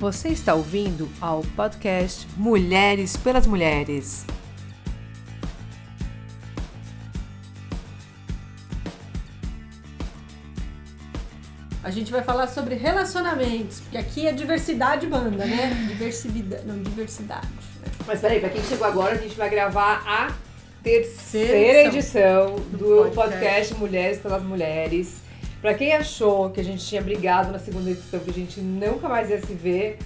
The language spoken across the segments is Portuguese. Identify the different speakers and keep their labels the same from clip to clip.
Speaker 1: Você está ouvindo ao podcast Mulheres pelas Mulheres.
Speaker 2: A gente vai falar sobre relacionamentos, porque aqui a diversidade manda, né? Diversidade, não, diversidade. Né?
Speaker 1: Mas peraí, pra quem chegou agora, a gente vai gravar a terceira edição do podcast Mulheres pelas Mulheres. Pra quem achou que a gente tinha brigado na segunda edição, que a gente nunca mais ia se ver,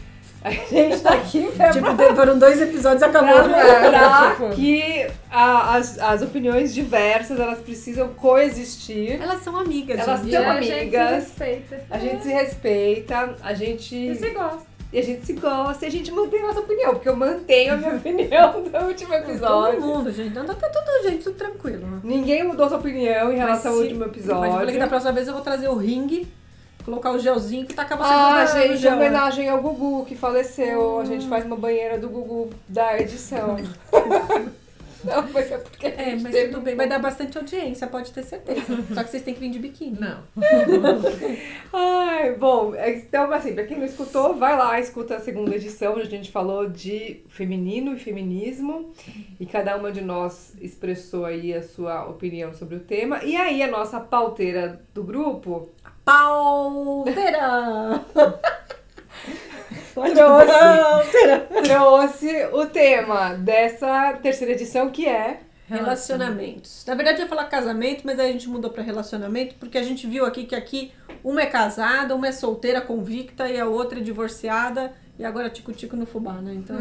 Speaker 1: a gente tá aqui pra...
Speaker 2: Tipo, foram dois episódios e acabou.
Speaker 1: Pra mostrar que a, as, as opiniões diversas, elas precisam coexistir.
Speaker 2: Elas são amigas.
Speaker 1: Elas
Speaker 2: gente.
Speaker 1: são
Speaker 3: a gente se
Speaker 1: amigas.
Speaker 3: respeita.
Speaker 1: A gente se respeita, a gente...
Speaker 3: E você gosta.
Speaker 1: E a gente se gosta e a gente mantém a nossa opinião, porque eu mantenho a minha opinião do último episódio.
Speaker 2: Todo mundo, gente. Não, tá tudo, gente, tudo tranquilo. né?
Speaker 1: Ninguém mudou sua opinião em relação ao
Speaker 2: se-
Speaker 1: último
Speaker 2: Mas eu falei que
Speaker 1: episódio.
Speaker 2: da próxima vez eu vou trazer o ringue, colocar o gelzinho que tacar você
Speaker 1: Ah, gente,
Speaker 2: né?
Speaker 1: homenagem ao Gugu, que faleceu. A gente faz uma banheira do Gugu da edição. Não, mas é porque a
Speaker 2: É, mas tudo bem. Vai dar bastante audiência, pode ter certeza. Só que vocês têm que vir de biquíni.
Speaker 3: Não.
Speaker 1: Ai, bom, então assim, pra quem não escutou, vai lá, escuta a segunda edição, onde a gente falou de feminino e feminismo, e cada uma de nós expressou aí a sua opinião sobre o tema. E aí a nossa pauteira do grupo
Speaker 2: Pauteira!
Speaker 1: Trouxe, trouxe o tema dessa terceira edição, que é
Speaker 2: Relacionamentos. Na verdade, eu ia falar casamento, mas aí a gente mudou pra relacionamento, porque a gente viu aqui que aqui uma é casada, uma é solteira convicta e a outra é divorciada, e agora tico-tico no fubá, né? Então,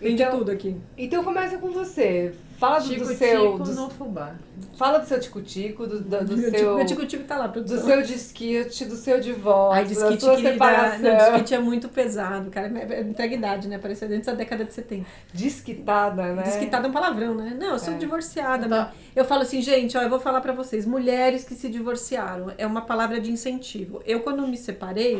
Speaker 2: tem
Speaker 1: Então-
Speaker 2: de tudo aqui.
Speaker 1: Então começa com você. Fala do, do seu. Do-
Speaker 3: no fubá.
Speaker 1: Fala do seu tico-tico, do, do, do
Speaker 2: Meu
Speaker 1: seu.
Speaker 2: tico- Meu tico-tico tá lá,
Speaker 1: Do
Speaker 2: produção.
Speaker 1: seu disquite, do seu divórcio,
Speaker 2: Ai,
Speaker 1: da
Speaker 2: disquite,
Speaker 1: sua
Speaker 2: querida.
Speaker 1: separação.
Speaker 2: Não, disquite é muito pesado, cara. É entrega idade, né? Parece dentro da década de 70.
Speaker 1: Desquitada, né?
Speaker 2: Desquitada é um palavrão, né? Não, eu sou
Speaker 1: É.
Speaker 2: divorciada.
Speaker 3: Tá.
Speaker 2: mas Eu falo assim, gente, ó, eu vou falar pra vocês. Mulheres que se divorciaram é uma palavra de incentivo. Eu, quando me separei,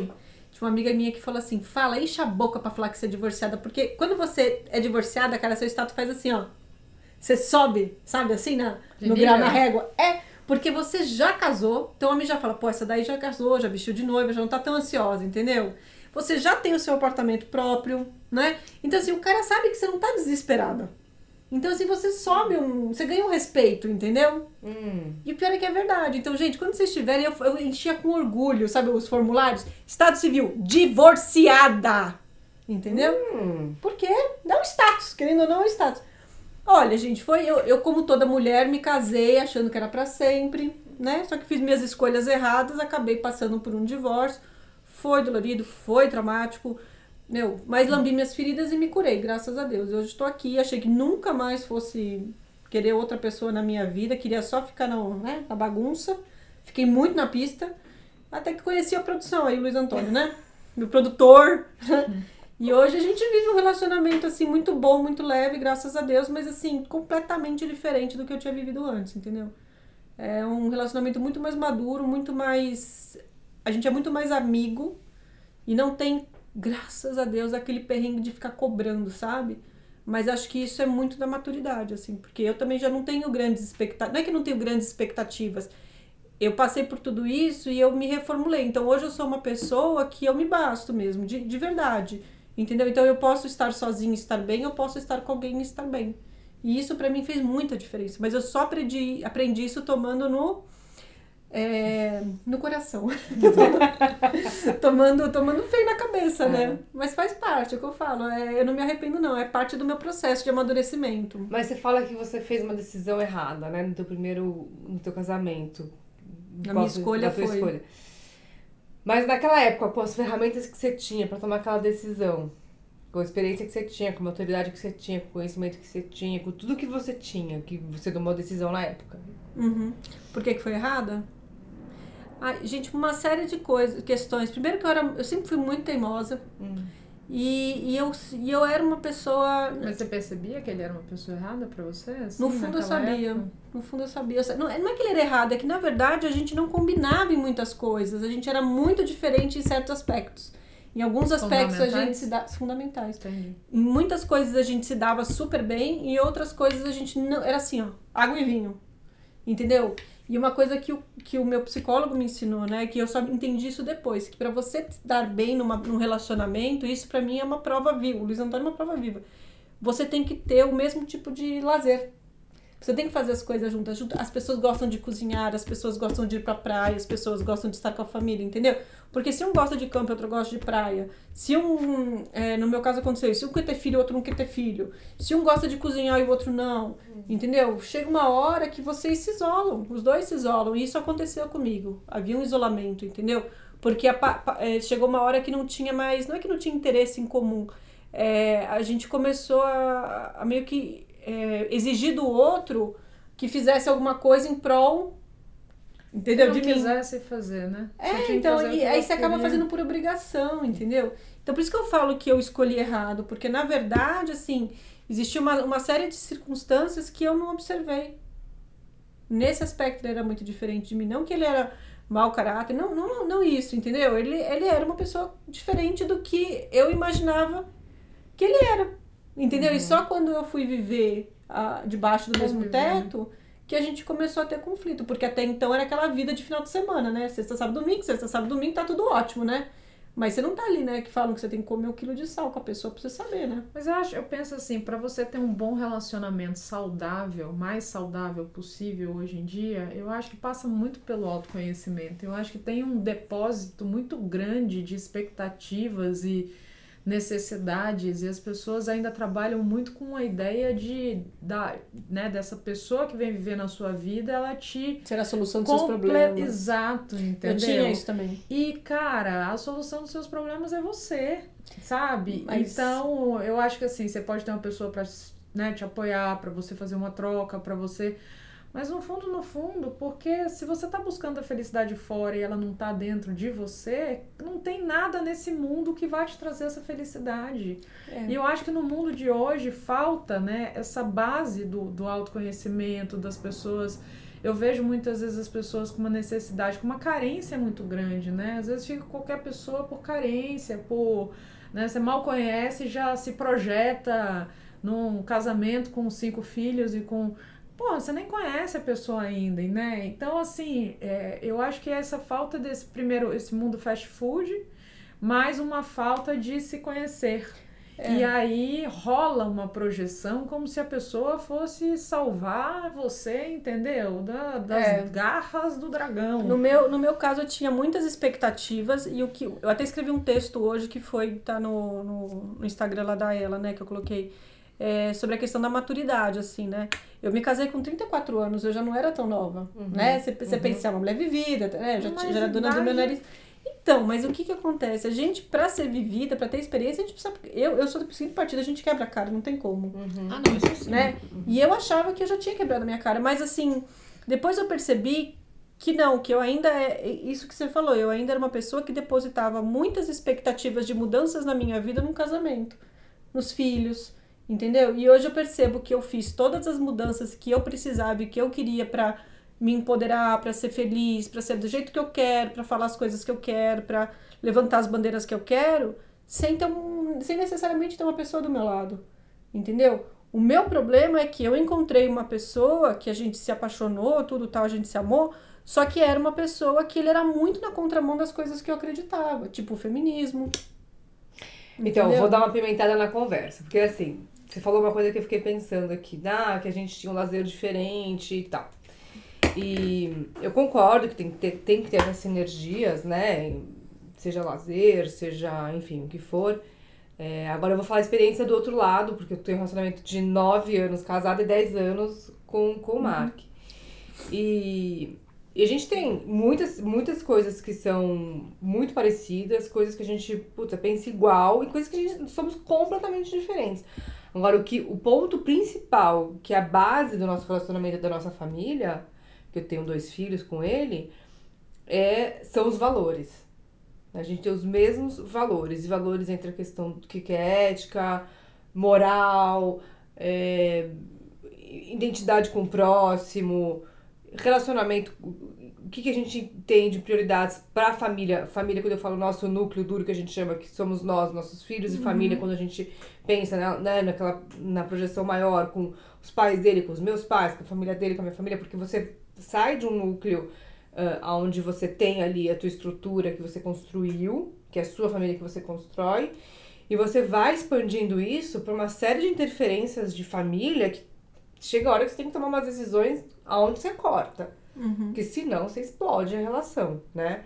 Speaker 2: tinha uma amiga minha que falou assim: fala, enche a boca pra falar que você é divorciada. Porque quando você é divorciada, cara, seu status faz assim, ó. Você sobe, sabe, assim, na, no grau, na régua. É, porque você já casou, então o homem já fala, pô, essa daí já casou, já vestiu de noiva, já não tá tão ansiosa, entendeu? Você já tem o seu apartamento próprio, né? Então, assim, o cara sabe que você não tá desesperada. Então, assim, você sobe um. Você ganha um respeito, entendeu?
Speaker 1: Hum.
Speaker 2: E o pior é que é verdade. Então, gente, quando vocês tiverem, eu, eu enchia com orgulho, sabe, os formulários? Estado civil, divorciada. Entendeu?
Speaker 1: Hum.
Speaker 2: Por quê? Dá um status, querendo ou não, é um status. Olha, gente, foi eu, eu, como toda mulher, me casei achando que era pra sempre, né? Só que fiz minhas escolhas erradas, acabei passando por um divórcio. Foi dolorido, foi traumático. Meu, mas lambi minhas feridas e me curei, graças a Deus. Hoje estou aqui, achei que nunca mais fosse querer outra pessoa na minha vida, queria só ficar na, né, na bagunça. Fiquei muito na pista, até que conheci a produção aí, Luiz Antônio, né? Meu produtor. E hoje a gente vive um relacionamento assim muito bom, muito leve, graças a Deus, mas assim, completamente diferente do que eu tinha vivido antes, entendeu? É um relacionamento muito mais maduro, muito mais. A gente é muito mais amigo e não tem, graças a Deus, aquele perrengue de ficar cobrando, sabe? Mas acho que isso é muito da maturidade, assim, porque eu também já não tenho grandes expectativas. Não é que não tenho grandes expectativas. Eu passei por tudo isso e eu me reformulei. Então hoje eu sou uma pessoa que eu me basto mesmo, de, de verdade. Entendeu? Então eu posso estar sozinha e estar bem, eu posso estar com alguém e estar bem. E isso pra mim fez muita diferença. Mas eu só aprendi, aprendi isso tomando no. é, no coração. tomando, tomando feio na cabeça, né? Mas faz parte, é o que eu falo. É, eu não me arrependo, não. É parte do meu processo de amadurecimento.
Speaker 1: Mas você fala que você fez uma decisão errada, né? No teu primeiro. no teu casamento.
Speaker 2: A
Speaker 1: Qual
Speaker 2: minha escolha foi-
Speaker 1: escolha. Mas naquela época, com as ferramentas que você tinha pra tomar aquela decisão, com a experiência que você tinha, com a maturidade que você tinha, com o conhecimento que você tinha, com tudo que você tinha, que você tomou a decisão na época.
Speaker 2: Uhum. Por que, que foi errada? Ai, gente, uma série de coisas, questões. Primeiro que eu, era, eu sempre fui muito teimosa. E, e, eu, e eu era uma pessoa.
Speaker 3: Mas você percebia que ele era uma pessoa errada pra você? assim,
Speaker 2: No fundo eu sabia.
Speaker 3: época?
Speaker 2: No fundo eu sabia. Não, é- não é que ele era errado, é que na verdade a gente não combinava em muitas coisas. A gente era muito diferente em certos aspectos. Em alguns aspectos a gente se dá. Fundamentais.
Speaker 3: Entendi.
Speaker 2: Em muitas coisas a gente se dava super bem e outras coisas a gente não. Era assim, ó, água e vinho. Entendeu? E uma coisa que o, que o meu psicólogo me ensinou, né? Que eu só entendi isso depois. Que para você dar bem numa, num relacionamento, isso para mim é uma prova viva. O Luiz Antônio é uma prova viva. Você tem que ter o mesmo tipo de lazer. Você tem que fazer as coisas juntas. As pessoas gostam de cozinhar, as pessoas gostam de ir pra praia, as pessoas gostam de estar com a família, entendeu? Porque se um gosta de campo e outro gosta de praia, se um, é, no meu caso aconteceu isso, se um quer ter filho e outro não quer ter filho, se um gosta de cozinhar e o outro não, entendeu? Chega uma hora que vocês se isolam, os dois se isolam, e isso aconteceu comigo. Havia um isolamento, entendeu? Porque a, é, chegou uma hora que não tinha mais, não é que não tinha interesse em comum, é, a gente começou a, a meio que é, exigir do outro que fizesse alguma coisa em prol entendeu?
Speaker 3: Se não
Speaker 2: de
Speaker 3: quisesse mim. fazer, né?
Speaker 2: É, então, e aí você acaba fazendo por obrigação, entendeu? Então, por isso que eu falo que eu escolhi errado, porque na verdade, assim, existia uma, uma série de circunstâncias que eu não observei. Nesse aspecto ele era muito diferente de mim, não que ele era mau caráter, não, não, não isso, entendeu? Ele, ele era uma pessoa diferente do que eu imaginava que ele era. Entendeu? Uhum. E só quando eu fui viver uh, debaixo do mesmo teto que a gente começou a ter conflito, porque até então era aquela vida de final de semana, né? Sexta, sábado, domingo, sexta, sábado, domingo, tá tudo ótimo, né? Mas você não tá ali, né? Que falam que você tem que comer um quilo de sal com a pessoa pra você saber, né?
Speaker 3: Mas eu acho, eu penso assim, para você ter um bom relacionamento saudável, mais saudável possível hoje em dia, eu acho que passa muito pelo autoconhecimento. Eu acho que tem um depósito muito grande de expectativas e necessidades e as pessoas ainda trabalham muito com a ideia de da, né, dessa pessoa que vem viver na sua vida, ela te
Speaker 2: ser a solução dos seus problemas.
Speaker 3: Exato, entendeu?
Speaker 2: Eu tinha isso também.
Speaker 3: E cara, a solução dos seus problemas é você, sabe? Mas... Então, eu acho que assim, você pode ter uma pessoa para né, te apoiar, para você fazer uma troca, para você mas no fundo, no fundo, porque se você está buscando a felicidade fora e ela não está dentro de você, não tem nada nesse mundo que vai te trazer essa felicidade. É. E eu acho que no mundo de hoje falta né, essa base do, do autoconhecimento das pessoas. Eu vejo muitas vezes as pessoas com uma necessidade, com uma carência muito grande, né? Às vezes fica qualquer pessoa por carência, por. Né, você mal conhece já se projeta num casamento com cinco filhos e com pô, você nem conhece a pessoa ainda, né? Então, assim, é, eu acho que essa falta desse primeiro, esse mundo fast food, mais uma falta de se conhecer. É. E aí rola uma projeção como se a pessoa fosse salvar você, entendeu? Da, das é. garras do dragão.
Speaker 2: No meu, no meu caso, eu tinha muitas expectativas e o que. Eu até escrevi um texto hoje que foi, tá no, no, no Instagram lá da ela, né? Que eu coloquei é, sobre a questão da maturidade, assim, né? Eu me casei com 34 anos, eu já não era tão nova, uhum, né? Você, uhum. pensa, é uma mulher vivida, né? Já, já era dona do meu nariz. Então, mas o que que acontece? A gente, pra ser vivida, pra ter experiência, a gente precisa... Eu, eu sou do seguinte partido, a gente quebra a cara, não tem como.
Speaker 3: Uhum. Ah, não, isso sim.
Speaker 2: Né? Uhum. E eu achava que eu já tinha quebrado a minha cara, mas assim, depois eu percebi que não, que eu ainda é isso que você falou, eu ainda era uma pessoa que depositava muitas expectativas de mudanças na minha vida num casamento, nos filhos, Entendeu? E hoje eu percebo que eu fiz todas as mudanças que eu precisava e que eu queria para me empoderar, para ser feliz, para ser do jeito que eu quero, para falar as coisas que eu quero, para levantar as bandeiras que eu quero, sem, ter um, sem necessariamente ter uma pessoa do meu lado. Entendeu? O meu problema é que eu encontrei uma pessoa que a gente se apaixonou, tudo tal, a gente se amou, só que era uma pessoa que ele era muito na contramão das coisas que eu acreditava, tipo o feminismo.
Speaker 1: Então, entendeu? vou dar uma pimentada na conversa, porque assim, você falou uma coisa que eu fiquei pensando aqui, ah, que a gente tinha um lazer diferente e tal. E eu concordo que tem que ter, tem que ter essas sinergias, né? Seja lazer, seja, enfim, o que for. É, agora eu vou falar a experiência do outro lado, porque eu tenho um relacionamento de 9 anos casado e 10 anos com, com o Mark. Uhum. E, e a gente tem muitas, muitas coisas que são muito parecidas, coisas que a gente, puta, pensa igual e coisas que a gente somos completamente diferentes. Agora, o, que, o ponto principal, que é a base do nosso relacionamento da nossa família, que eu tenho dois filhos com ele, é, são os valores. A gente tem os mesmos valores, e valores entre a questão do que é ética, moral, é, identidade com o próximo, relacionamento o que, que a gente tem de prioridades para a família. Família, quando eu falo nosso núcleo duro, que a gente chama, que somos nós, nossos filhos, uhum. e família, quando a gente pensa né, né, naquela, na projeção maior, com os pais dele, com os meus pais, com a família dele, com a minha família, porque você sai de um núcleo uh, onde você tem ali a tua estrutura que você construiu, que é a sua família que você constrói, e você vai expandindo isso para uma série de interferências de família que chega a hora que você tem que tomar umas decisões aonde você corta. Uhum. Porque senão você explode a relação, né?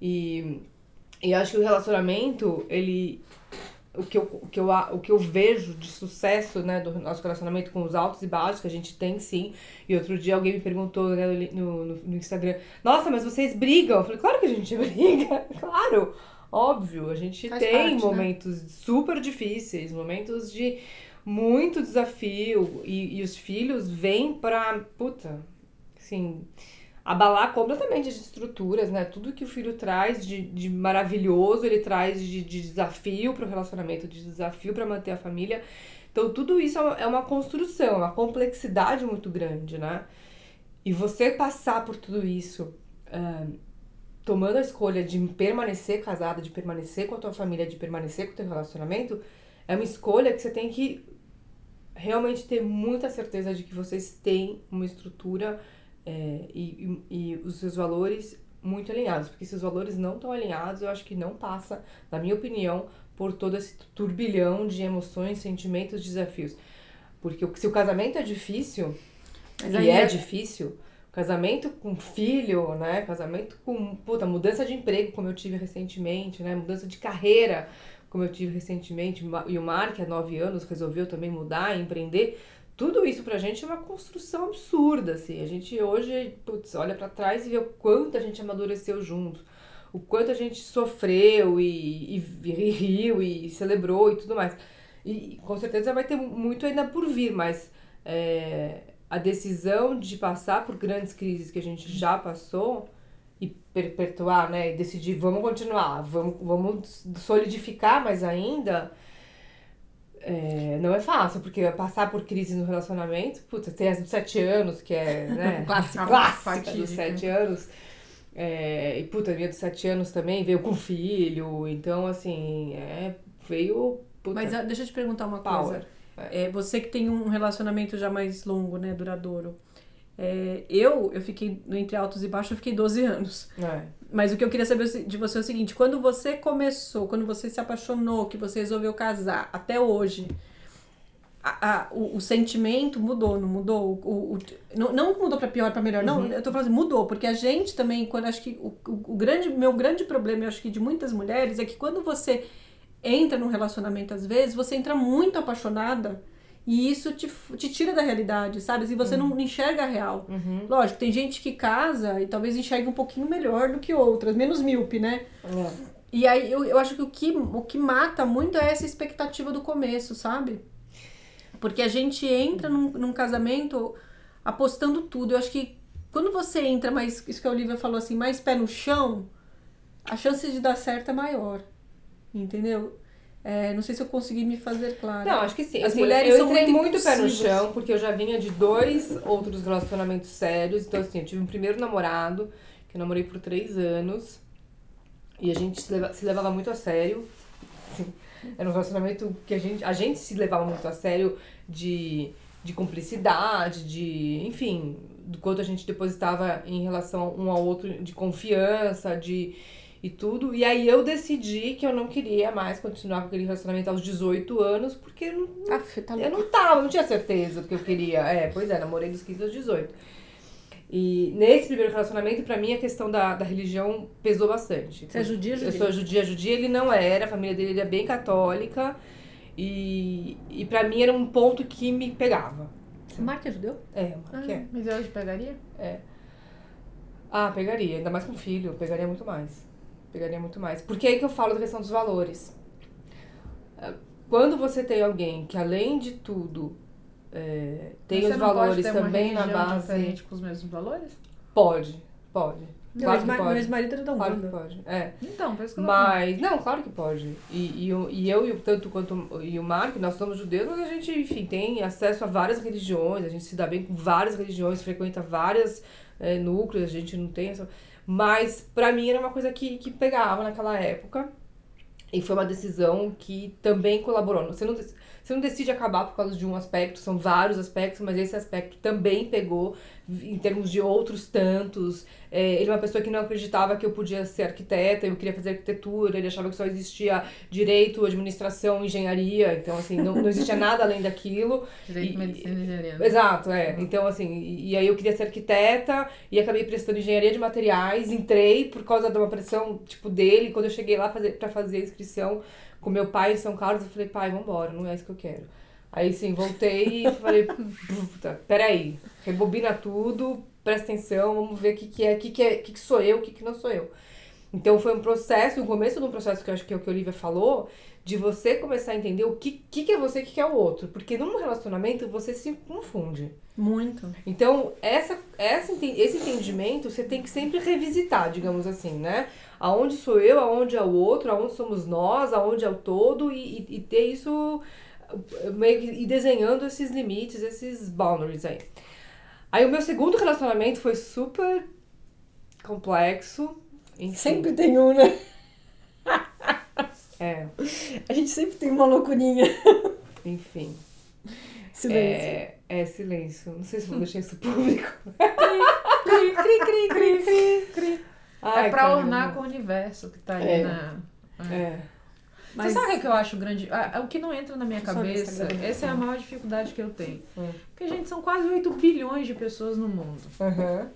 Speaker 1: E, e acho que o relacionamento, ele. O que, eu, o, que eu, o que eu vejo de sucesso né, do nosso relacionamento com os altos e baixos, que a gente tem sim. E outro dia alguém me perguntou né, no, no, no Instagram: Nossa, mas vocês brigam? Eu falei: Claro que a gente briga, claro, óbvio. A gente Faz tem parte, né? momentos né? super difíceis, momentos de muito desafio. E, e os filhos vêm pra. Puta, assim abalar completamente as estruturas, né? Tudo que o filho traz de, de maravilhoso, ele traz de, de desafio para o relacionamento, de desafio para manter a família. Então, tudo isso é uma construção, é uma complexidade muito grande, né? E você passar por tudo isso, uh, tomando a escolha de permanecer casada, de permanecer com a tua família, de permanecer com o teu relacionamento, é uma escolha que você tem que realmente ter muita certeza de que vocês têm uma estrutura é, e, e, e os seus valores muito alinhados, porque se os valores não estão alinhados, eu acho que não passa, na minha opinião, por todo esse turbilhão de emoções, sentimentos, desafios. Porque se o casamento é difícil, Mas e é, é difícil, casamento com filho, né? Casamento com puta, mudança de emprego, como eu tive recentemente, né? Mudança de carreira, como eu tive recentemente, e o Mark, há nove anos, resolveu também mudar, empreender tudo isso pra gente é uma construção absurda, assim. A gente hoje, putz, olha para trás e vê o quanto a gente amadureceu juntos. O quanto a gente sofreu e, e, e riu e celebrou e tudo mais. E com certeza vai ter muito ainda por vir, mas é, a decisão de passar por grandes crises que a gente já passou e perpetuar, né? E decidir, vamos continuar, vamos, vamos solidificar mais ainda é, não é fácil, porque passar por crise no relacionamento, puta, tem as dos sete anos, que é, né?
Speaker 2: clássica.
Speaker 1: clássica dos sete anos. É, e puta, a minha dos sete anos também veio com filho, então assim, é, veio. Puta,
Speaker 2: Mas deixa eu te perguntar uma power. coisa. É. você que tem um relacionamento já mais longo, né, duradouro. É, eu, eu fiquei, entre altos e baixos, eu fiquei 12 anos. É. Mas o que eu queria saber de você é o seguinte: quando você começou, quando você se apaixonou, que você resolveu casar, até hoje, a, a, o, o, sentimento mudou, não mudou? O, o, não, não mudou para pior, para melhor, não. Uhum. Eu tô falando assim, mudou, porque a gente também, quando acho que o, o, grande, meu grande problema, eu acho que de muitas mulheres, é que quando você entra num relacionamento, às vezes, você entra muito apaixonada e isso te, te tira da realidade, sabe? Assim, você uhum. não enxerga a real. Uhum. Lógico, tem gente que casa e talvez enxergue um pouquinho melhor do que outras, menos míope, né? É. E aí eu, eu acho que o, que o que mata muito é essa expectativa do começo, sabe? Porque a gente entra num, num casamento apostando tudo. Eu acho que quando você entra mais, isso que a Olivia falou assim, mais pé no chão, a chance de dar certo é maior. Entendeu? É, não sei se eu consegui me fazer claro.
Speaker 1: Não, acho que sim. As assim, mulheres eu entrei muito, muito pé no chão, porque eu já vinha de dois outros relacionamentos sérios. Então, assim, eu tive um primeiro namorado, que eu namorei por três anos. E a gente se, leva, se levava muito a sério. Assim, era um relacionamento que a gente, a gente se levava muito a sério de, de cumplicidade, de, enfim, do quanto a gente depositava em relação um ao outro, de confiança, de e tudo. E aí eu decidi que eu não queria mais continuar com aquele relacionamento aos 18 anos, porque não, Aff, tá eu não tava, não tinha certeza do que eu queria. É, pois é, namorei dos 15 aos 18. E nesse primeiro relacionamento, para mim, a questão da, da religião pesou bastante.
Speaker 2: Você é judia, judia?
Speaker 1: Eu sou judia, judia. Ele não era, a família dele era bem católica. E, e para mim era um ponto que me pegava.
Speaker 2: O Mark é judeu?
Speaker 1: É, o Mark
Speaker 3: ah,
Speaker 1: é.
Speaker 3: Mas hoje pegaria?
Speaker 1: É. Ah, pegaria. Ainda mais com filho. Pegaria muito mais pegaria muito mais. Porque é aí que eu falo da questão dos valores. É, quando você tem alguém que, além de tudo, é, tem os valores também na base.
Speaker 3: diferente com os mesmos valores?
Speaker 1: Pode, pode. Claro
Speaker 2: meu
Speaker 1: que pode.
Speaker 2: ex-marido era da
Speaker 1: Claro que pode. É.
Speaker 3: Então, por isso que eu
Speaker 1: Mas, não, claro que pode. E, e, eu- e eu, e o- tanto quanto e o Marco, nós somos judeus, mas a gente, enfim, tem acesso a várias religiões, a gente se dá bem com várias religiões, frequenta vários núcleos, a gente não tem essa. Mas, pra mim, era uma coisa que, que pegava naquela época. E foi uma decisão que também colaborou. Você não, você não decide acabar por causa de um aspecto, são vários aspectos, mas esse aspecto também pegou em termos de outros tantos. É, ele é uma pessoa que não acreditava que eu podia ser arquiteta, eu queria fazer arquitetura, ele achava que só existia direito, administração, engenharia, então assim, não, não existia nada além daquilo.
Speaker 3: Direito,
Speaker 1: E-
Speaker 3: medicina e engenharia.
Speaker 1: Exato, é. Então, assim, e, e aí eu queria ser arquiteta e acabei prestando engenharia de materiais, entrei por causa de uma pressão, tipo, dele. Quando eu cheguei lá fazer, pra fazer a inscrição com meu pai em São Carlos, eu falei, pai, vambora, não é isso que eu quero. Aí, sim, voltei e falei, puta, peraí, rebobina tudo, presta atenção, vamos ver o que, que é, o que, que é, que, que sou eu, o que, que não sou eu. Então foi um processo, o começo de um processo que eu acho que é o que a Olivia falou, de você começar a entender o que, que, que é você e o que, que é o outro. Porque num relacionamento você se confunde.
Speaker 2: Muito.
Speaker 1: Então, essa, essa, esse entendimento você tem que sempre revisitar, digamos assim, né? Aonde sou eu, aonde é o outro, aonde somos nós, aonde é o todo, e, e, e ter isso uh, meio que ir desenhando esses limites, esses boundaries aí. Aí o meu segundo relacionamento foi super complexo. Enfim,
Speaker 2: Sempre tem um, né?
Speaker 1: É,
Speaker 2: A gente sempre tem uma loucurinha.
Speaker 1: enfim.
Speaker 2: Silêncio.
Speaker 1: É, é silêncio. Não sei se vou deixar isso público.
Speaker 2: Cri, cri, cri, cri, cri, cri.
Speaker 1: Ai,
Speaker 3: é pra
Speaker 1: caramba.
Speaker 3: ornar com o universo que tá ali
Speaker 1: É.
Speaker 3: na.
Speaker 1: É.
Speaker 2: Mas-
Speaker 3: Você sabe o que eu acho grande? Ah, o que não entra na minha
Speaker 2: no
Speaker 3: cabeça, essa é a maior dificuldade que eu tenho.
Speaker 1: Hum.
Speaker 3: Porque, gente, são quase 8 bilhões de pessoas no mundo.
Speaker 1: Aham.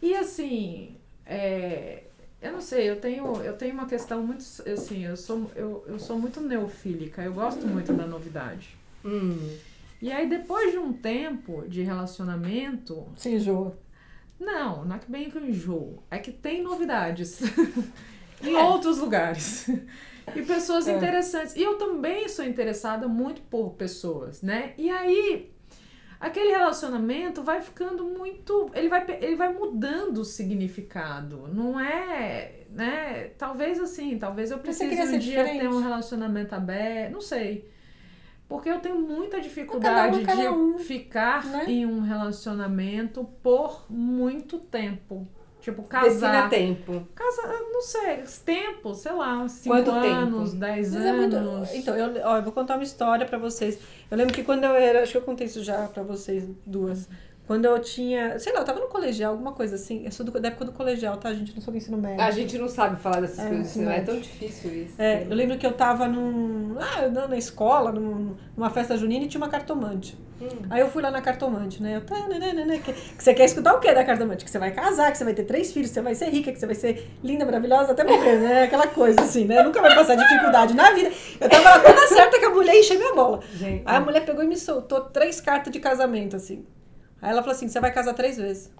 Speaker 3: E assim, é, eu não sei, eu tenho, eu tenho uma questão muito. Assim, eu sou, eu, eu sou muito neofílica, eu gosto muito da novidade.
Speaker 1: Hum.
Speaker 3: E aí, depois de um tempo de relacionamento,
Speaker 2: Se enjoa.
Speaker 3: Não, não é que bem que eu enjoo, é que tem novidades em
Speaker 1: É.
Speaker 3: outros lugares. E pessoas
Speaker 1: É.
Speaker 3: interessantes. E eu também sou interessada muito por pessoas, né? E aí, aquele relacionamento vai ficando muito. Ele vai, ele vai mudando o significado. Não é. Né? Talvez assim, talvez eu precise um dia ter
Speaker 2: diferente?
Speaker 3: um relacionamento aberto. Não sei. Porque eu tenho muita
Speaker 2: Cada
Speaker 3: dificuldade
Speaker 2: um,
Speaker 3: de
Speaker 2: um,
Speaker 3: ficar
Speaker 2: né?
Speaker 3: em um relacionamento por muito tempo. Tipo, casar.
Speaker 1: tempo.
Speaker 3: Casa, não sei, tempo, sei lá, 5
Speaker 1: Quanto tempo?
Speaker 3: anos, 10
Speaker 2: Mas é muito.
Speaker 3: anos.
Speaker 2: Então, eu, ó, eu vou contar uma história pra vocês. Eu lembro que quando eu era. Acho que eu contei isso já pra vocês duas. Quando eu tinha. Sei lá, eu tava no colegial, alguma coisa assim. Eu sou do, da época do colegial, tá, gente? Eu não sou do ensino médio.
Speaker 1: A gente não sabe falar dessas
Speaker 2: É,
Speaker 1: coisas, não é
Speaker 2: mas-
Speaker 1: tão difícil isso.
Speaker 2: É, eu lembro que eu tava num. Ah, na na escola, num- numa festa junina e tinha uma cartomante.
Speaker 1: Hum.
Speaker 2: Aí eu fui lá na cartomante, né? Eu, tá, né, né, né, né, que, que você quer escutar o quê da cartomante? Que você vai casar, que você vai ter três filhos, que você vai ser rica, que você vai ser linda, maravilhosa, até morrer, né? Aquela coisa assim, né? Nunca vai passar dificuldade na vida. Eu tava lá toda certa que a mulher encheu minha bola.
Speaker 1: Gente,
Speaker 2: Aí a mulher pegou e me soltou três cartas de casamento, assim. Aí ela falou assim: você vai casar três vezes.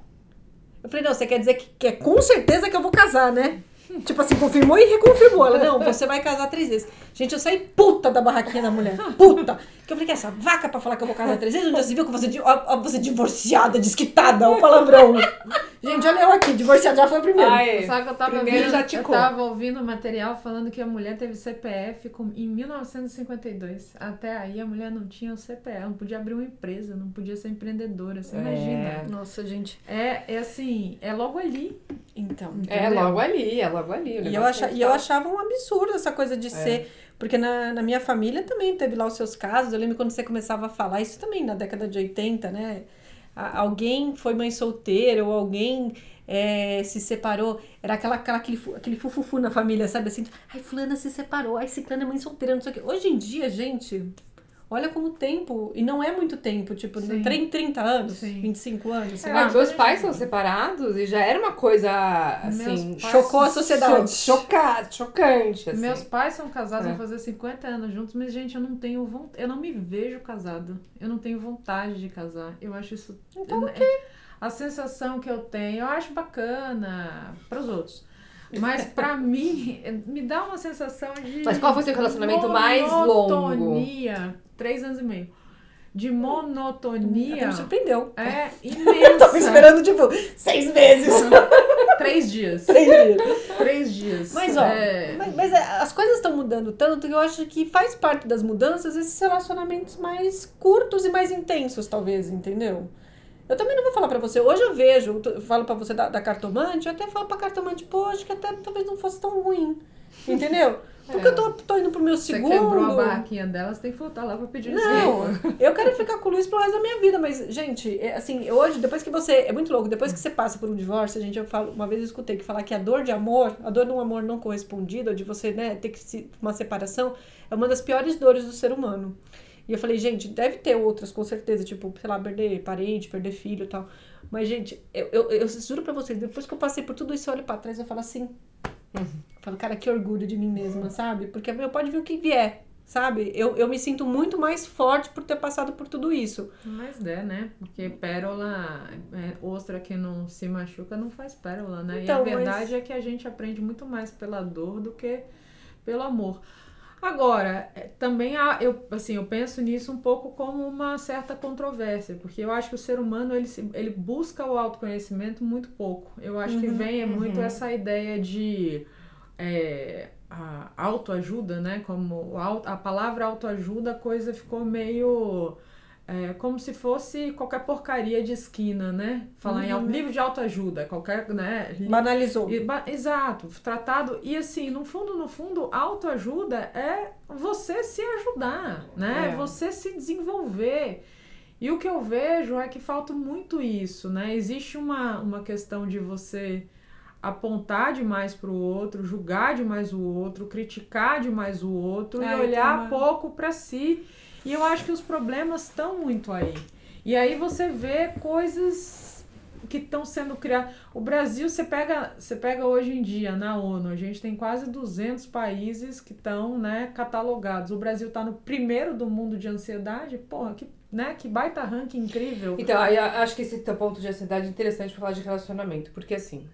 Speaker 2: Eu falei, não, você quer dizer que, que é com certeza que eu vou casar, né? Tipo assim, confirmou e reconfirmou. Ela, não, você vai casar três vezes. Gente, eu saí puta da barraquinha da mulher. Puta! Que eu falei, que é essa vaca pra falar que eu vou casar três vezes? Onde você viu que eu di- ó, você divorciada, desquitada, o palavrão. Gente, olha eu aqui, divorciada já foi a primeira.
Speaker 1: Ai,
Speaker 3: Sabe que eu tava,
Speaker 1: primeiro
Speaker 3: ouvindo,
Speaker 1: já
Speaker 3: eu
Speaker 1: ticou.
Speaker 3: tava ouvindo o material falando que a mulher teve CPF com- em 1952. Até aí a mulher não tinha o CPF, não podia abrir uma empresa, não podia ser empreendedora. Você
Speaker 1: É.
Speaker 3: imagina?
Speaker 2: Nossa, gente.
Speaker 3: É, é assim, é logo ali.
Speaker 2: Então.
Speaker 1: é
Speaker 3: entendeu?
Speaker 1: logo ali, é logo ali. o
Speaker 2: E eu, acha,
Speaker 1: tem
Speaker 2: e eu
Speaker 1: tá-
Speaker 2: achava um absurdo essa coisa de ser. Porque na, na minha família também teve lá os seus casos. Eu lembro quando você começava a falar, isso também na década de 80, né? Alguém foi mãe solteira ou alguém é, se separou. Era aquela, aquela, aquele, aquele fufufu na família, sabe assim? Ai, fulana se separou, ai, ciclana é mãe solteira, não sei o quê. Hoje em dia, gente, olha como o tempo. E não é muito tempo, tipo,
Speaker 3: Sim.
Speaker 2: tem 30 anos,
Speaker 3: Sim.
Speaker 2: 25 anos, sei
Speaker 1: É,
Speaker 2: lá.
Speaker 1: meus pais são separados e já era uma coisa assim.
Speaker 2: Chocou a sociedade.
Speaker 1: cho- choca- chocante. Assim.
Speaker 3: Meus pais são casados,
Speaker 1: É.
Speaker 3: vão fazer 50 anos juntos, mas, gente, eu não tenho vontade. Eu não me vejo casada. Eu não tenho vontade de casar. Eu acho isso.
Speaker 2: Então,
Speaker 3: é- A sensação que eu tenho, eu acho bacana para os outros. Mas pra mim, me dá uma sensação de.
Speaker 1: Mas qual foi seu relacionamento mais longo?
Speaker 3: monotonia. Três anos e meio. de monotonia.
Speaker 2: Me surpreendeu.
Speaker 3: É imensa.
Speaker 2: Tava esperando, tipo, seis meses.
Speaker 3: Três dias.
Speaker 2: Três dias.
Speaker 3: Três dias.
Speaker 2: Mas, ó,
Speaker 3: é...
Speaker 2: mas, mas as coisas estão mudando tanto que eu acho que faz parte das mudanças esses relacionamentos mais curtos e mais intensos, talvez, entendeu? Eu também não vou falar pra você. Hoje eu vejo, eu falo pra você da, da cartomante, eu até falo pra cartomante, acho que até talvez não fosse tão ruim. Entendeu? Porque é. eu tô, tô indo pro meu segundo. Você
Speaker 3: quebrou a barraquinha dela, você tem que voltar lá pra pedir
Speaker 2: Não, eu quero ficar com o Luiz pro resto da minha vida, mas, gente, é, assim, hoje, depois que você. É muito louco, depois que você passa por um divórcio, a gente, eu falo, uma vez eu escutei que falar que a dor de amor, a dor de um amor não correspondido, ou de você, né, ter que se, uma separação, é uma das piores dores do ser humano. E eu falei, gente, deve ter outras, com certeza, tipo, sei lá, perder parente, perder filho e tal. Mas, gente, eu, eu, eu juro pra vocês, depois que eu passei por tudo isso, eu olho pra trás e falo assim, Uhum. Falo, cara, que orgulho de mim mesma, sabe? Porque eu pode vir o que vier, sabe? Eu, eu me sinto muito mais forte por ter passado por tudo isso.
Speaker 3: Mas é, né? Porque pérola, é, ostra que não se machuca não faz pérola, né? Então, e a verdade mas... é que a gente aprende muito mais pela dor do que pelo amor. Agora, é, também há, eu, assim, eu penso nisso um pouco como uma certa controvérsia, porque eu acho que o ser humano ele, ele busca o autoconhecimento muito pouco. Eu acho uhum, que vem é muito uhum. essa ideia de é, a autoajuda, né? Como a palavra autoajuda, a coisa ficou meio é, como se fosse qualquer porcaria de esquina, né? Falar uhum. em livro de autoajuda, qualquer, né?
Speaker 2: Banalizou.
Speaker 3: Exato, tratado. E assim, no fundo, no fundo, autoajuda é você se ajudar, né? É. Você se desenvolver. E o que eu vejo é que falta muito isso, né? Existe uma, uma questão de você apontar demais para o outro, julgar demais o outro, criticar demais o outro é, e olhar pouco para si. E eu acho que os problemas estão muito aí. E aí você vê coisas que estão sendo criadas. O Brasil, você pega, você pega hoje em dia na ONU, a gente tem quase 200 países que estão né, catalogados. O Brasil está no primeiro do mundo de ansiedade. Porra, que, né, que baita ranking incrível.
Speaker 1: Então, aí acho que esse ponto de ansiedade é interessante para falar de relacionamento. Porque assim,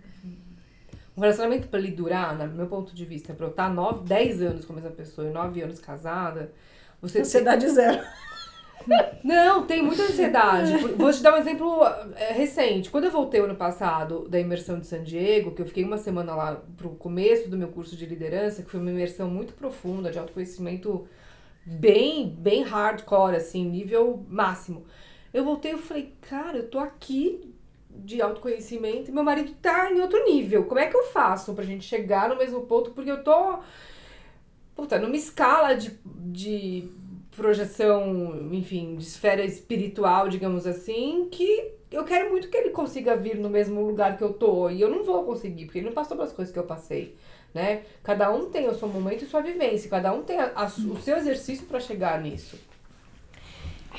Speaker 1: um relacionamento para ele durar, no meu ponto de vista, para eu estar 9, 10 anos com a mesma pessoa e 9 anos casada
Speaker 2: você ansiedade zero.
Speaker 1: Não, tem muita ansiedade. Vou te dar um exemplo é, recente. Quando eu voltei ano passado da imersão de San Diego, que eu fiquei uma semana lá pro começo do meu curso de liderança, que foi uma imersão muito profunda, de autoconhecimento bem, bem hardcore, assim, nível máximo. Eu voltei e falei, cara, eu tô aqui de autoconhecimento e meu marido tá em outro nível. Como é que eu faço pra gente chegar no mesmo ponto? Porque eu tô puta, numa escala de, de projeção, enfim, de esfera espiritual, digamos assim, que eu quero muito que ele consiga vir no mesmo lugar que eu tô. E eu não vou conseguir, porque ele não passou pelas coisas que eu passei. Né? Cada um tem o seu momento e sua vivência, cada um tem a, a, o seu exercício para chegar nisso.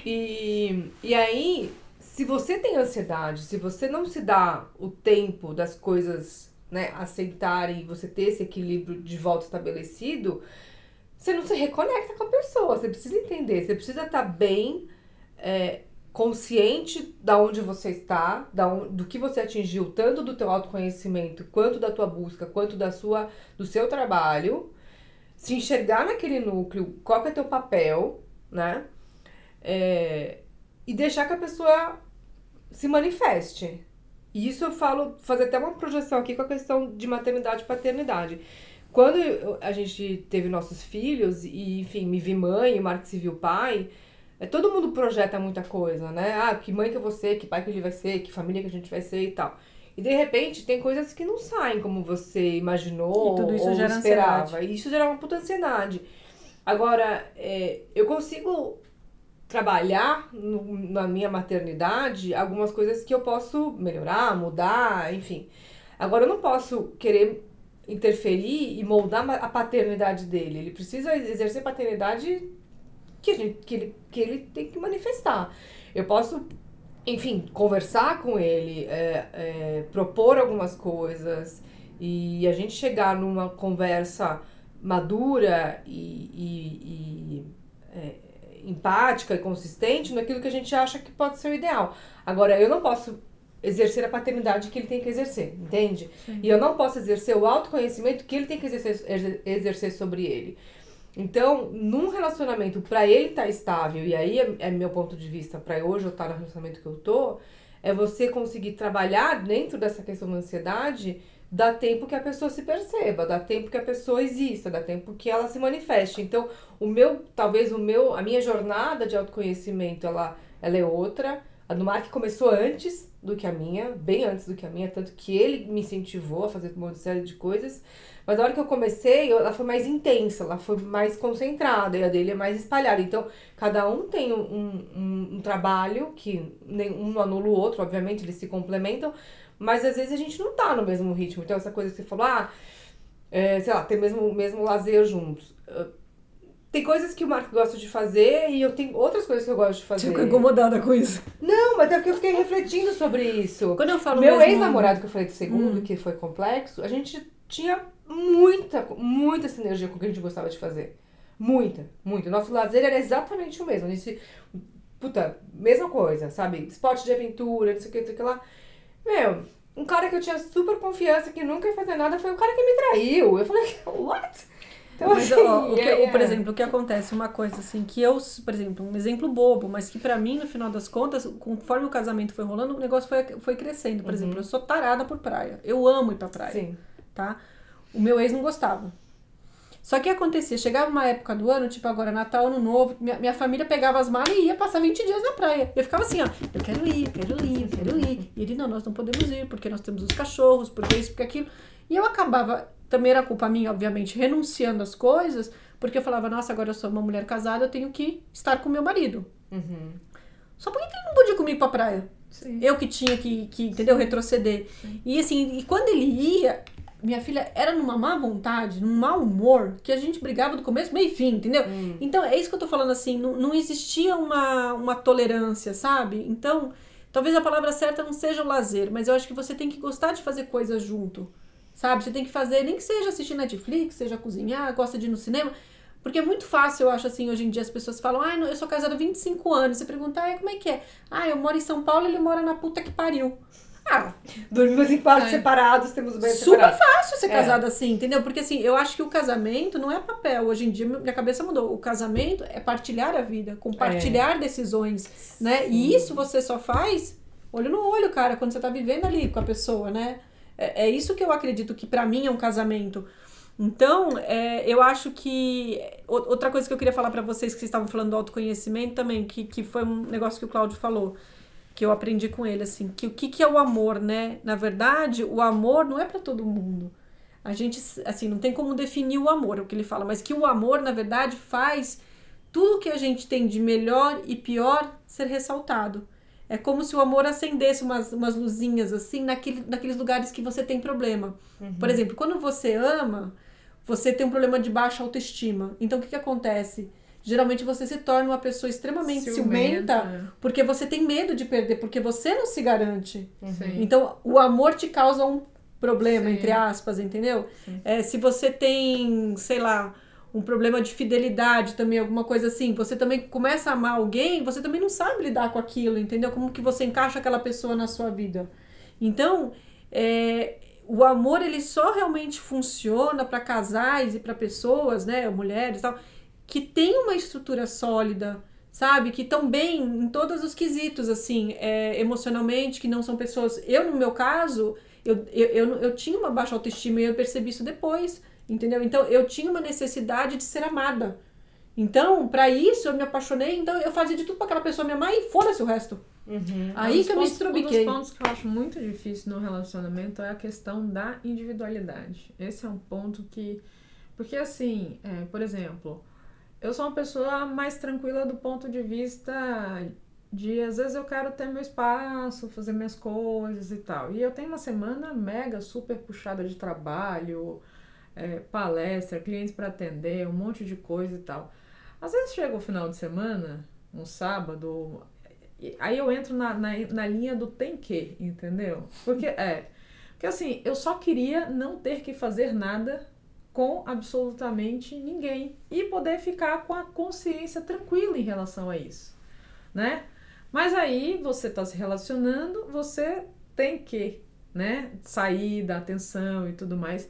Speaker 1: E, e aí, se você tem ansiedade, se você não se dá o tempo das coisas né, aceitarem você ter esse equilíbrio de volta estabelecido, você não se reconecta com a pessoa. Você precisa entender, você precisa estar tá bem é, consciente da onde você está, da onde, do que você atingiu, tanto do teu autoconhecimento, quanto da tua busca, quanto da sua, do seu trabalho. Se enxergar naquele núcleo, qual é teu papel, né? É, e deixar que a pessoa se manifeste. E isso eu falo, fazer até uma projeção aqui com a questão de maternidade e paternidade. Quando a gente teve nossos filhos, e enfim, me vi mãe, o Marco se viu pai, é, todo mundo projeta muita coisa, né? Ah, que mãe que eu vou ser, que pai que ele vai ser, que família que a gente vai ser e tal. E de repente tem coisas que não saem como você imaginou ou esperava. Ansiedade. E isso gera uma puta ansiedade. Agora, é, eu consigo trabalhar no, na minha maternidade algumas coisas que eu posso melhorar, mudar, enfim. Agora eu não posso querer interferir e moldar a paternidade dele. Ele precisa exercer paternidade que, gente, que, ele, que ele tem que manifestar. Eu posso, enfim, conversar com ele, é, é, propor algumas coisas e a gente chegar numa conversa madura e, e, e é, empática e consistente naquilo que a gente acha que pode ser o ideal. Agora, eu não posso exercer a paternidade que ele tem que exercer, entende? Sim. E eu não posso exercer o autoconhecimento que ele tem que exercer, exercer sobre ele. Então, num relacionamento, para ele estar tá estável, e aí é, é, meu ponto de vista, para hoje eu estar tá no relacionamento que eu tô, é você conseguir trabalhar dentro dessa questão da ansiedade, dá tempo que a pessoa se perceba, dá tempo que a pessoa exista, dá tempo que ela se manifeste. Então, o meu, talvez o meu, a minha jornada de autoconhecimento, ela, ela é outra. A do Mark começou antes do que a minha, bem antes do que a minha, tanto que ele me incentivou a fazer uma série de coisas. Mas na hora que eu comecei, ela foi mais intensa, ela foi mais concentrada, e a dele é mais espalhada. Então, cada um tem um, um, um trabalho que um anula o outro, obviamente, eles se complementam, mas às vezes a gente não tá no mesmo ritmo. Então, essa coisa que você falou, ah, é, sei lá, ter mesmo, mesmo lazer juntos. Ah, tem coisas que o Marco gosta de fazer e eu tenho outras coisas que eu gosto de fazer. Você
Speaker 2: ficou incomodada com isso?
Speaker 1: Não, mas é porque eu fiquei refletindo sobre isso.
Speaker 2: Quando eu falo
Speaker 1: Meu mesmo... ex-namorado que eu falei do segundo, hum. que foi complexo, a gente tinha muita, muita sinergia com o que a gente gostava de fazer. Muita, muita. Nosso lazer era exatamente o mesmo. A gente, puta, mesma coisa, sabe? Esporte de aventura, não sei o que, não sei o que lá. Meu, um cara que eu tinha super confiança que nunca ia fazer nada foi o cara que me traiu. Eu falei, what?
Speaker 2: Então, mas, assim, ó, o que, é, por exemplo, o que acontece, uma coisa assim, que eu, por exemplo, um exemplo bobo, mas que para mim, no final das contas, conforme o casamento foi rolando, o negócio foi, foi crescendo. Por uhum. exemplo, eu sou tarada por praia. Eu amo ir pra praia. Sim. Tá? O meu ex não gostava. Só que acontecia, chegava uma época do ano, tipo agora Natal, Ano Novo, minha, minha família pegava as malas e ia passar 20 dias na praia. Eu ficava assim, ó, eu quero ir, eu quero ir, eu quero ir. E ele, não, nós não podemos ir, porque nós temos os cachorros, porque isso, porque aquilo. E eu acabava, também era culpa minha, obviamente, renunciando às coisas, porque eu falava, nossa, agora eu sou uma mulher casada, eu tenho que estar com meu marido. Uhum. Só porque ele não podia ir comigo pra praia. Sim. Eu que tinha que, que entendeu, retroceder. Sim. E assim, e quando ele ia, minha filha era numa má vontade, num mau humor, que a gente brigava do começo, meio e fim, entendeu? Hum. Então, é isso que eu tô falando assim, não, não existia uma, uma tolerância, sabe? Então, talvez a palavra certa não seja o lazer, mas eu acho que você tem que gostar de fazer coisas junto, sabe? Você tem que fazer, nem que seja assistir Netflix, seja cozinhar, gosta de ir no cinema, porque é muito fácil, eu acho assim, hoje em dia as pessoas falam, ah, eu sou casada há 25 anos, você pergunta, ah, como é que é? Ah, eu moro em São Paulo, ele mora na puta que pariu.
Speaker 1: Ah, dormimos em quartos é. separados, temos banho
Speaker 2: Super separado. fácil ser é. casado assim, entendeu? Porque assim, eu acho que o casamento não é papel. Hoje em dia, minha cabeça mudou. O casamento é partilhar a vida, compartilhar é. decisões, né? E isso você só faz olho no olho, cara, quando você tá vivendo ali com a pessoa, né? É, é isso que eu acredito que para mim é um casamento. Então, é, eu acho que. Outra coisa que eu queria falar para vocês que vocês estavam falando do autoconhecimento também, que, que foi um negócio que o Cláudio falou que eu aprendi com ele, assim, que o que, que é o amor, né? Na verdade, o amor não é para todo mundo. A gente, assim, não tem como definir o amor, é o que ele fala, mas que o amor, na verdade, faz tudo que a gente tem de melhor e pior ser ressaltado. É como se o amor acendesse umas, umas luzinhas, assim, naquele, naqueles lugares que você tem problema. Uhum. Por exemplo, quando você ama, você tem um problema de baixa autoestima. Então, o que, que acontece? Geralmente você se torna uma pessoa extremamente ciumenta, ciumenta porque você tem medo de perder, porque você não se garante. Uhum. Então, o amor te causa um problema, Sim. entre aspas, entendeu? É, se você tem, sei lá, um problema de fidelidade também, alguma coisa assim, você também começa a amar alguém, você também não sabe lidar com aquilo, entendeu? Como que você encaixa aquela pessoa na sua vida. Então, é, o amor ele só realmente funciona para casais e para pessoas, né, mulheres e tal, que tem uma estrutura sólida, sabe? Que estão bem em todos os quesitos, assim, é, emocionalmente, que não são pessoas. Eu, no meu caso, eu, eu, eu, eu tinha uma baixa autoestima e eu percebi isso depois, entendeu? Então, eu tinha uma necessidade de ser amada. Então, para isso, eu me apaixonei, então eu fazia de tudo para aquela pessoa me amar e foda-se o resto.
Speaker 3: Uhum. Aí um que eu pontos, me estrubiquei. Um dos pontos que eu acho muito difícil no relacionamento é a questão da individualidade. Esse é um ponto que. Porque, assim, é, por exemplo, eu sou uma pessoa mais tranquila do ponto de vista de às vezes eu quero ter meu espaço, fazer minhas coisas e tal. E eu tenho uma semana mega super puxada de trabalho, é, palestra, clientes para atender, um monte de coisa e tal. Às vezes chega o final de semana, um sábado, aí eu entro na, na, na linha do tem que, entendeu? Porque é. Porque assim, eu só queria não ter que fazer nada com absolutamente ninguém e poder ficar com a consciência tranquila em relação a isso, né? Mas aí você está se relacionando, você tem que, né, sair da atenção e tudo mais.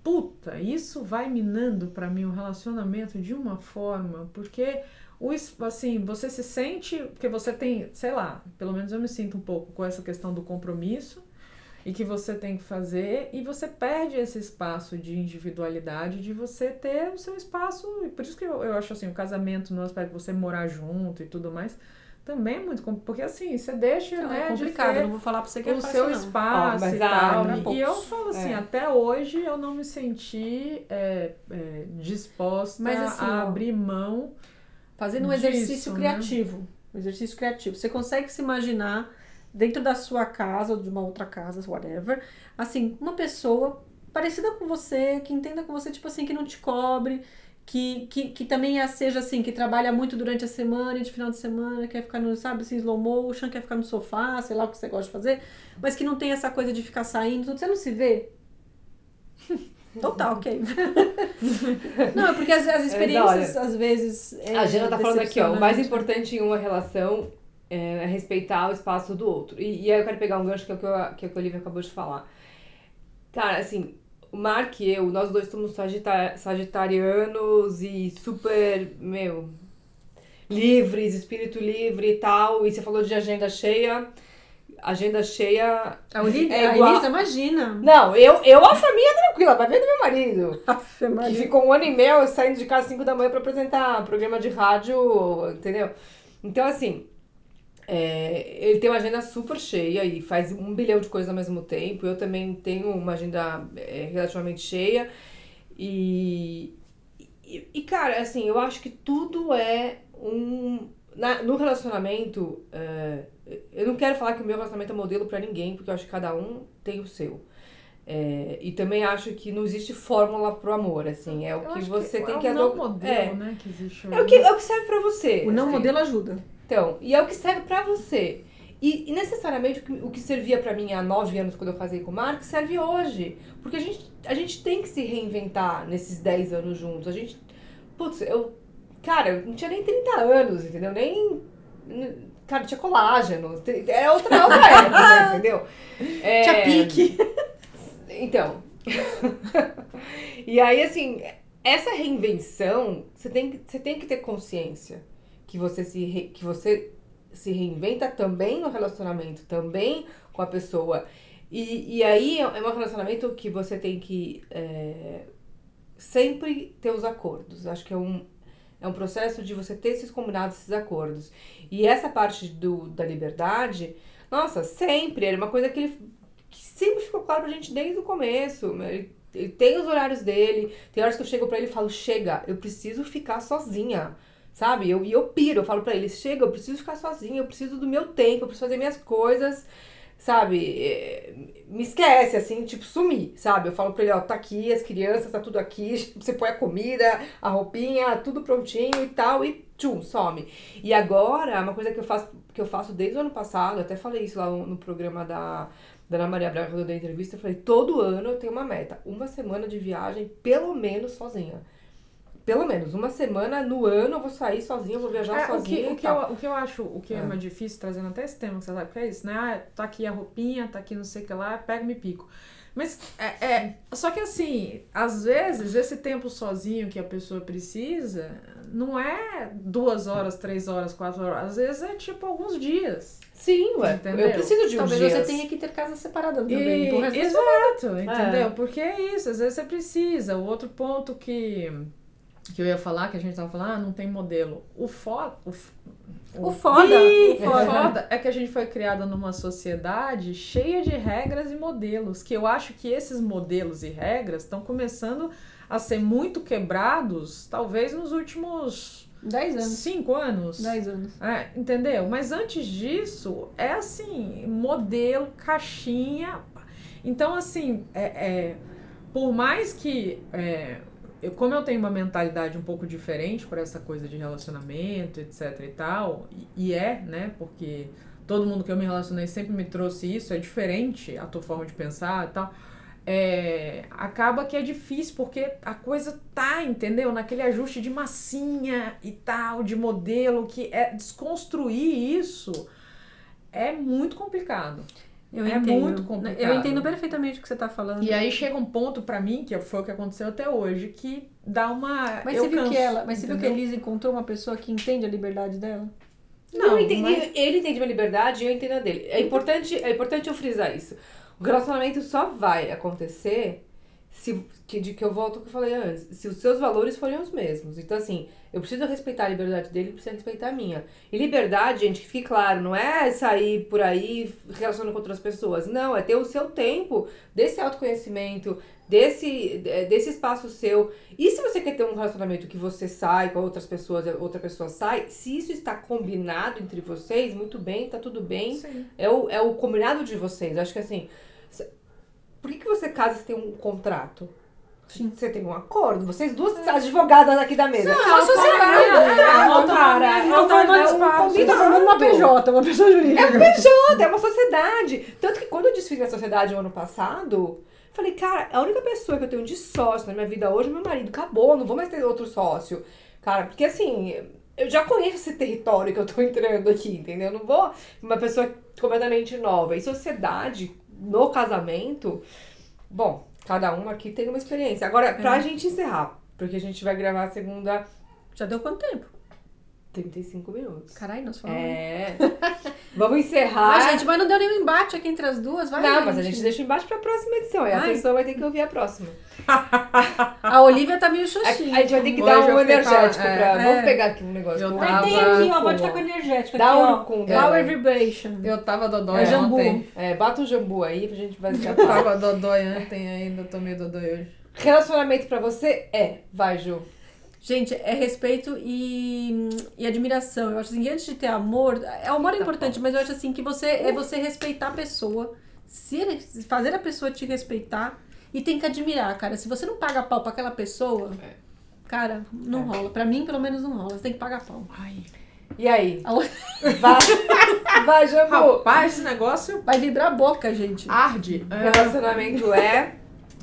Speaker 3: puta, isso vai minando para mim o relacionamento de uma forma, porque o assim, você se sente, porque você tem, sei lá, pelo menos eu me sinto um pouco com essa questão do compromisso e que você tem que fazer e você perde esse espaço de individualidade de você ter o seu espaço, e por isso que eu, eu acho assim, o casamento no aspecto de você morar junto e tudo mais, também é muito porque assim, você deixa,
Speaker 2: não,
Speaker 3: né,
Speaker 2: é complicado,
Speaker 3: de
Speaker 2: não vou falar para você que é
Speaker 3: o
Speaker 2: fácil,
Speaker 3: seu
Speaker 2: não.
Speaker 3: espaço
Speaker 1: oh,
Speaker 3: e tal. e eu falo assim,
Speaker 1: é.
Speaker 3: até hoje eu não me senti é, é, disposta
Speaker 2: mas, assim,
Speaker 3: a
Speaker 2: ó,
Speaker 3: abrir mão
Speaker 2: fazendo um
Speaker 3: disso,
Speaker 2: exercício
Speaker 3: né?
Speaker 2: criativo, um exercício criativo. Você consegue se imaginar dentro da sua casa ou de uma outra casa, whatever, assim, uma pessoa parecida com você, que entenda com você, tipo assim, que não te cobre, que, que, que também seja assim, que trabalha muito durante a semana e de final de semana, quer ficar no, sabe, assim, slow motion, quer ficar no sofá, sei lá o que você gosta de fazer, mas que não tem essa coisa de ficar saindo, você não se vê? Então tá, ok. não, é porque as, as experiências,
Speaker 1: olha,
Speaker 2: às vezes. É
Speaker 1: a Jana tá falando aqui, ó. O mais importante em uma relação é respeitar o espaço do outro. E, e aí eu quero pegar um gancho que é o que, eu, que, é o que a Olivia acabou de falar. Cara, assim, o Mark e eu, nós dois somos sagita sagitarianos e super, meu, livres, espírito livre e tal. E você falou de agenda cheia. Agenda cheia.
Speaker 2: A, Olivia,
Speaker 1: É
Speaker 2: a
Speaker 1: igual-
Speaker 2: Elisa, imagina.
Speaker 1: Não, eu, eu acho a minha tranquila, vai ver do meu marido.
Speaker 2: Aff,
Speaker 1: Que ficou um ano e meio saindo de casa às 5 da manhã pra apresentar programa de rádio, entendeu? Então, assim, é, ele tem uma agenda super cheia e faz um bilhão de coisas ao mesmo tempo. Eu também tenho uma agenda é, relativamente cheia. E, e, e, cara, assim, eu acho que tudo é um. na- no relacionamento, é, eu não quero falar que o meu relacionamento é modelo pra ninguém, porque eu acho que cada um tem o seu. É, e também acho que não existe fórmula pro amor, assim. É o
Speaker 3: Eu
Speaker 1: que você tem
Speaker 3: é
Speaker 1: que
Speaker 3: um não
Speaker 1: ado-
Speaker 3: modelo,
Speaker 1: é.
Speaker 3: né, que existe
Speaker 1: É o que, é o que serve pra você.
Speaker 2: O não
Speaker 1: assim.
Speaker 2: modelo ajuda.
Speaker 1: Então, e é o que serve pra você. E, e necessariamente o que, o que servia pra mim há nove anos quando eu casei com o Mark serve hoje. Porque a gente, a gente tem que se reinventar nesses 10 anos juntos. A gente. Putz, eu. Cara, eu não tinha nem 30 anos, entendeu? Nem. Cara, tinha colágeno. É outra, outra época, entendeu? É,
Speaker 2: Tinha pique.
Speaker 1: então. e aí, assim, essa reinvenção, você tem, que- você tem que ter consciência que você se, re- que você se reinventa também no relacionamento, também com a pessoa. E, e aí é um relacionamento que você tem que é, sempre ter os acordos. Acho que é um, é um processo de você ter esses combinados, esses acordos. E essa parte do, da liberdade, nossa, sempre era uma coisa que ele que sempre ficou claro pra gente desde o começo. Ele, ele tem os horários dele, tem horas que eu chego pra ele e falo, chega, eu preciso ficar sozinha. Sabe? Eu, e eu piro, eu falo pra ele, chega, eu preciso ficar sozinha, eu preciso do meu tempo, eu preciso fazer minhas coisas, sabe? É, Me esquece, assim, tipo, sumir, sabe? Eu falo pra ele, ó, tá aqui, as crianças, tá tudo aqui, você põe a comida, a roupinha, tudo prontinho e tal, e tchum, some. E agora, uma coisa que eu faço, que eu faço desde o ano passado, eu até falei isso lá no programa da, da Ana Maria Braga, quando eu dei entrevista, eu falei, todo ano eu tenho uma meta, uma semana de viagem, pelo menos sozinha. Pelo menos, uma semana no ano eu vou sair sozinha, eu vou viajar
Speaker 3: É, o,
Speaker 1: sozinha
Speaker 3: que,
Speaker 1: e
Speaker 3: o, que eu, o que eu acho o que é.
Speaker 1: É.
Speaker 3: mais difícil, trazendo até esse tema que você sabe, porque é isso, né? Ah, tá aqui a roupinha, tá aqui não sei o que lá, pega me pico. Mas é, é. Só que assim, às vezes, esse tempo sozinho que a pessoa precisa não é duas horas, três horas, quatro horas. Às vezes é tipo alguns dias.
Speaker 1: Sim, ué,
Speaker 3: Entendeu?
Speaker 1: eu preciso de uns
Speaker 2: Talvez
Speaker 1: dias.
Speaker 2: você tenha que ter casa separada também.
Speaker 3: E,
Speaker 2: pro resto da
Speaker 3: exato, entendeu? Porque é isso, às vezes você precisa. O outro ponto que, que eu ia falar, que a gente tava falando, ah, não tem modelo. O foda. O, f-
Speaker 2: O foda, o foda.
Speaker 3: é que a gente foi criada numa sociedade cheia de regras e modelos. Que eu acho que esses modelos e regras estão começando a ser muito quebrados, talvez nos últimos
Speaker 2: 10 anos.
Speaker 3: cinco anos.
Speaker 2: 10 anos.
Speaker 3: É, entendeu? Mas antes disso, é assim, modelo, caixinha. Então, assim, é, é, por mais que. é, eu, como eu tenho uma mentalidade um pouco diferente para essa coisa de relacionamento, etc e tal, e, e é, né? Porque todo mundo que eu me relacionei sempre me trouxe isso, é diferente a tua forma de pensar e tal. É, acaba que é difícil porque a coisa tá, entendeu? Naquele ajuste de massinha e tal, de modelo, que é desconstruir isso é muito complicado.
Speaker 2: Eu
Speaker 3: é
Speaker 2: entendo.
Speaker 3: muito complicado.
Speaker 2: Eu entendo perfeitamente o que você tá falando.
Speaker 3: E aí chega um ponto pra mim, que foi o que aconteceu até hoje, que dá uma.
Speaker 2: Mas
Speaker 3: eu
Speaker 2: você viu
Speaker 3: canso,
Speaker 2: que ela, mas você viu que a
Speaker 3: entendeu?
Speaker 2: Elisa encontrou uma pessoa que entende a liberdade dela?
Speaker 1: Não, eu entendi,
Speaker 3: mas-
Speaker 1: ele entende minha liberdade e eu entendo a dele. É importante, é importante eu frisar isso. O relacionamento só vai acontecer se que, de que eu volto ao que eu falei antes, se os seus valores forem os mesmos. Então, assim, eu preciso respeitar a liberdade dele, ele precisa respeitar a minha. E liberdade, gente, que fique claro, não é sair por aí relacionando com outras pessoas. Não, é ter o seu tempo desse autoconhecimento, desse, desse espaço seu. E se você quer ter um relacionamento que você sai com outras pessoas, outra pessoa sai, se isso está combinado entre vocês, muito bem, tá tudo bem.
Speaker 3: Sim.
Speaker 1: É o, é o combinado de vocês. Acho que assim. Por que, que você casa se tem um contrato?
Speaker 2: Sim.
Speaker 1: Você tem um acordo. Vocês duas advogadas aqui da mesa.
Speaker 2: Não, é uma sociedade.
Speaker 1: É,
Speaker 3: Não,
Speaker 1: cara.
Speaker 3: não,
Speaker 1: É é
Speaker 2: tá formando uma PJ, uma pessoa jurídica.
Speaker 1: É um PJ, é uma sociedade. Tanto que quando eu desfiz na sociedade no ano passado, falei, cara, a única pessoa que eu tenho de sócio na minha vida hoje é meu marido. Acabou, não vou mais ter outro sócio. Cara, porque assim, eu já conheço esse território que eu tô entrando aqui, entendeu? Eu não vou uma pessoa completamente nova. E sociedade, no casamento, bom, cada uma aqui tem uma experiência. Agora, pra gente encerrar, porque a gente vai gravar a segunda
Speaker 2: Já deu quanto tempo?
Speaker 1: 35 minutos.
Speaker 2: Caralho, nós falamos.
Speaker 1: É. Vamos encerrar.
Speaker 2: Mas, gente, mas não deu nenhum embate aqui entre as duas, vai,
Speaker 1: Não, mas a gente deixa embaixo pra próxima edição. Aí a pessoa vai ter que ouvir a próxima.
Speaker 2: A Olivia tá meio
Speaker 1: A, a
Speaker 2: xoxinha.
Speaker 1: gente vai ter que
Speaker 3: Hoje
Speaker 1: dar um energético
Speaker 3: com a-
Speaker 1: pra.
Speaker 2: é.
Speaker 1: Vamos pegar aqui um negócio.
Speaker 3: Eu tava-
Speaker 2: Mas tem aqui, ó, pode ficar com energética.
Speaker 1: Dá
Speaker 2: aqui,
Speaker 1: um
Speaker 2: ó.
Speaker 1: com
Speaker 2: Power
Speaker 1: dela.
Speaker 2: Vibration.
Speaker 3: Eu tava dodói
Speaker 2: É jambu.
Speaker 3: ontem.
Speaker 1: É, bata o jambu aí pra gente fazer
Speaker 3: Eu tava dodói ontem ainda, tô meio dodói hoje.
Speaker 1: Relacionamento pra você é. Vai, Ju.
Speaker 2: Gente, é respeito e, e admiração. Eu acho assim, que antes de ter amor, é amor é importante, mas eu acho assim que você é você respeitar a pessoa, se fazer a pessoa te respeitar e tem que admirar, cara. Se você não paga pau pra aquela pessoa,
Speaker 1: É.
Speaker 2: cara, não rola. Pra mim, pelo menos não rola. Você tem que pagar pau.
Speaker 3: Ai.
Speaker 1: E aí? Vai, vai jambu.
Speaker 3: Rapaz, esse negócio
Speaker 2: Vai vibrar a boca, gente.
Speaker 3: arde. É.
Speaker 1: Relacionamento é.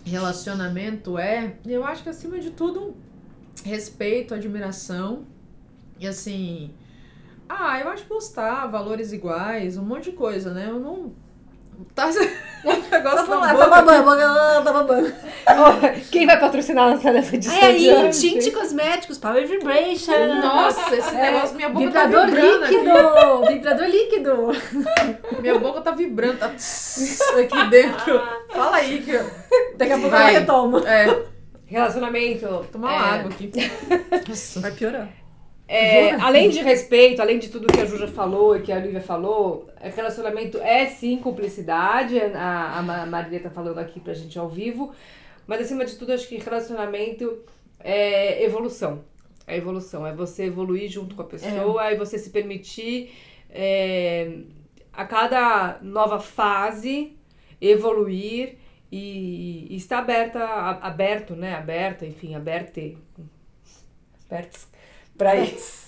Speaker 3: Relacionamento é, eu acho que acima de tudo, respeito, admiração. E assim. Ah, eu acho gostar, valores iguais, um monte de coisa, né? Eu não. Tá. O negócio
Speaker 2: Tá
Speaker 3: boca.
Speaker 2: tá babando, tá babando.
Speaker 1: Quem vai patrocinar nossa nessa edição?
Speaker 2: Aí, aí, tinte cosméticos, Power Vibration.
Speaker 3: Nossa, esse
Speaker 2: É,
Speaker 3: negócio, minha boca
Speaker 2: Vibrador
Speaker 3: tá vibrando
Speaker 2: líquido! Vibrador líquido!
Speaker 3: aqui. Minha boca tá vibrando, tá aqui dentro. Fala aí que eu...
Speaker 2: Daqui a pouco
Speaker 3: Vai.
Speaker 2: ela retoma.
Speaker 3: É,
Speaker 1: Relacionamento.
Speaker 3: tomar
Speaker 1: é,
Speaker 3: uma água aqui. Nossa.
Speaker 2: Vai piorar.
Speaker 1: É, além de respeito, além de tudo que a Juja falou e que a Olivia falou, é, relacionamento é sim cumplicidade, a, a Ma- Marília tá falando aqui pra gente ao vivo, mas acima de tudo, acho que relacionamento é evolução. É evolução, é você evoluir junto com a pessoa, é, você se permitir é, a cada nova fase evoluir e, e estar aberta, aberto, né? Aberta, enfim, aberte. Abertos. Pra isso.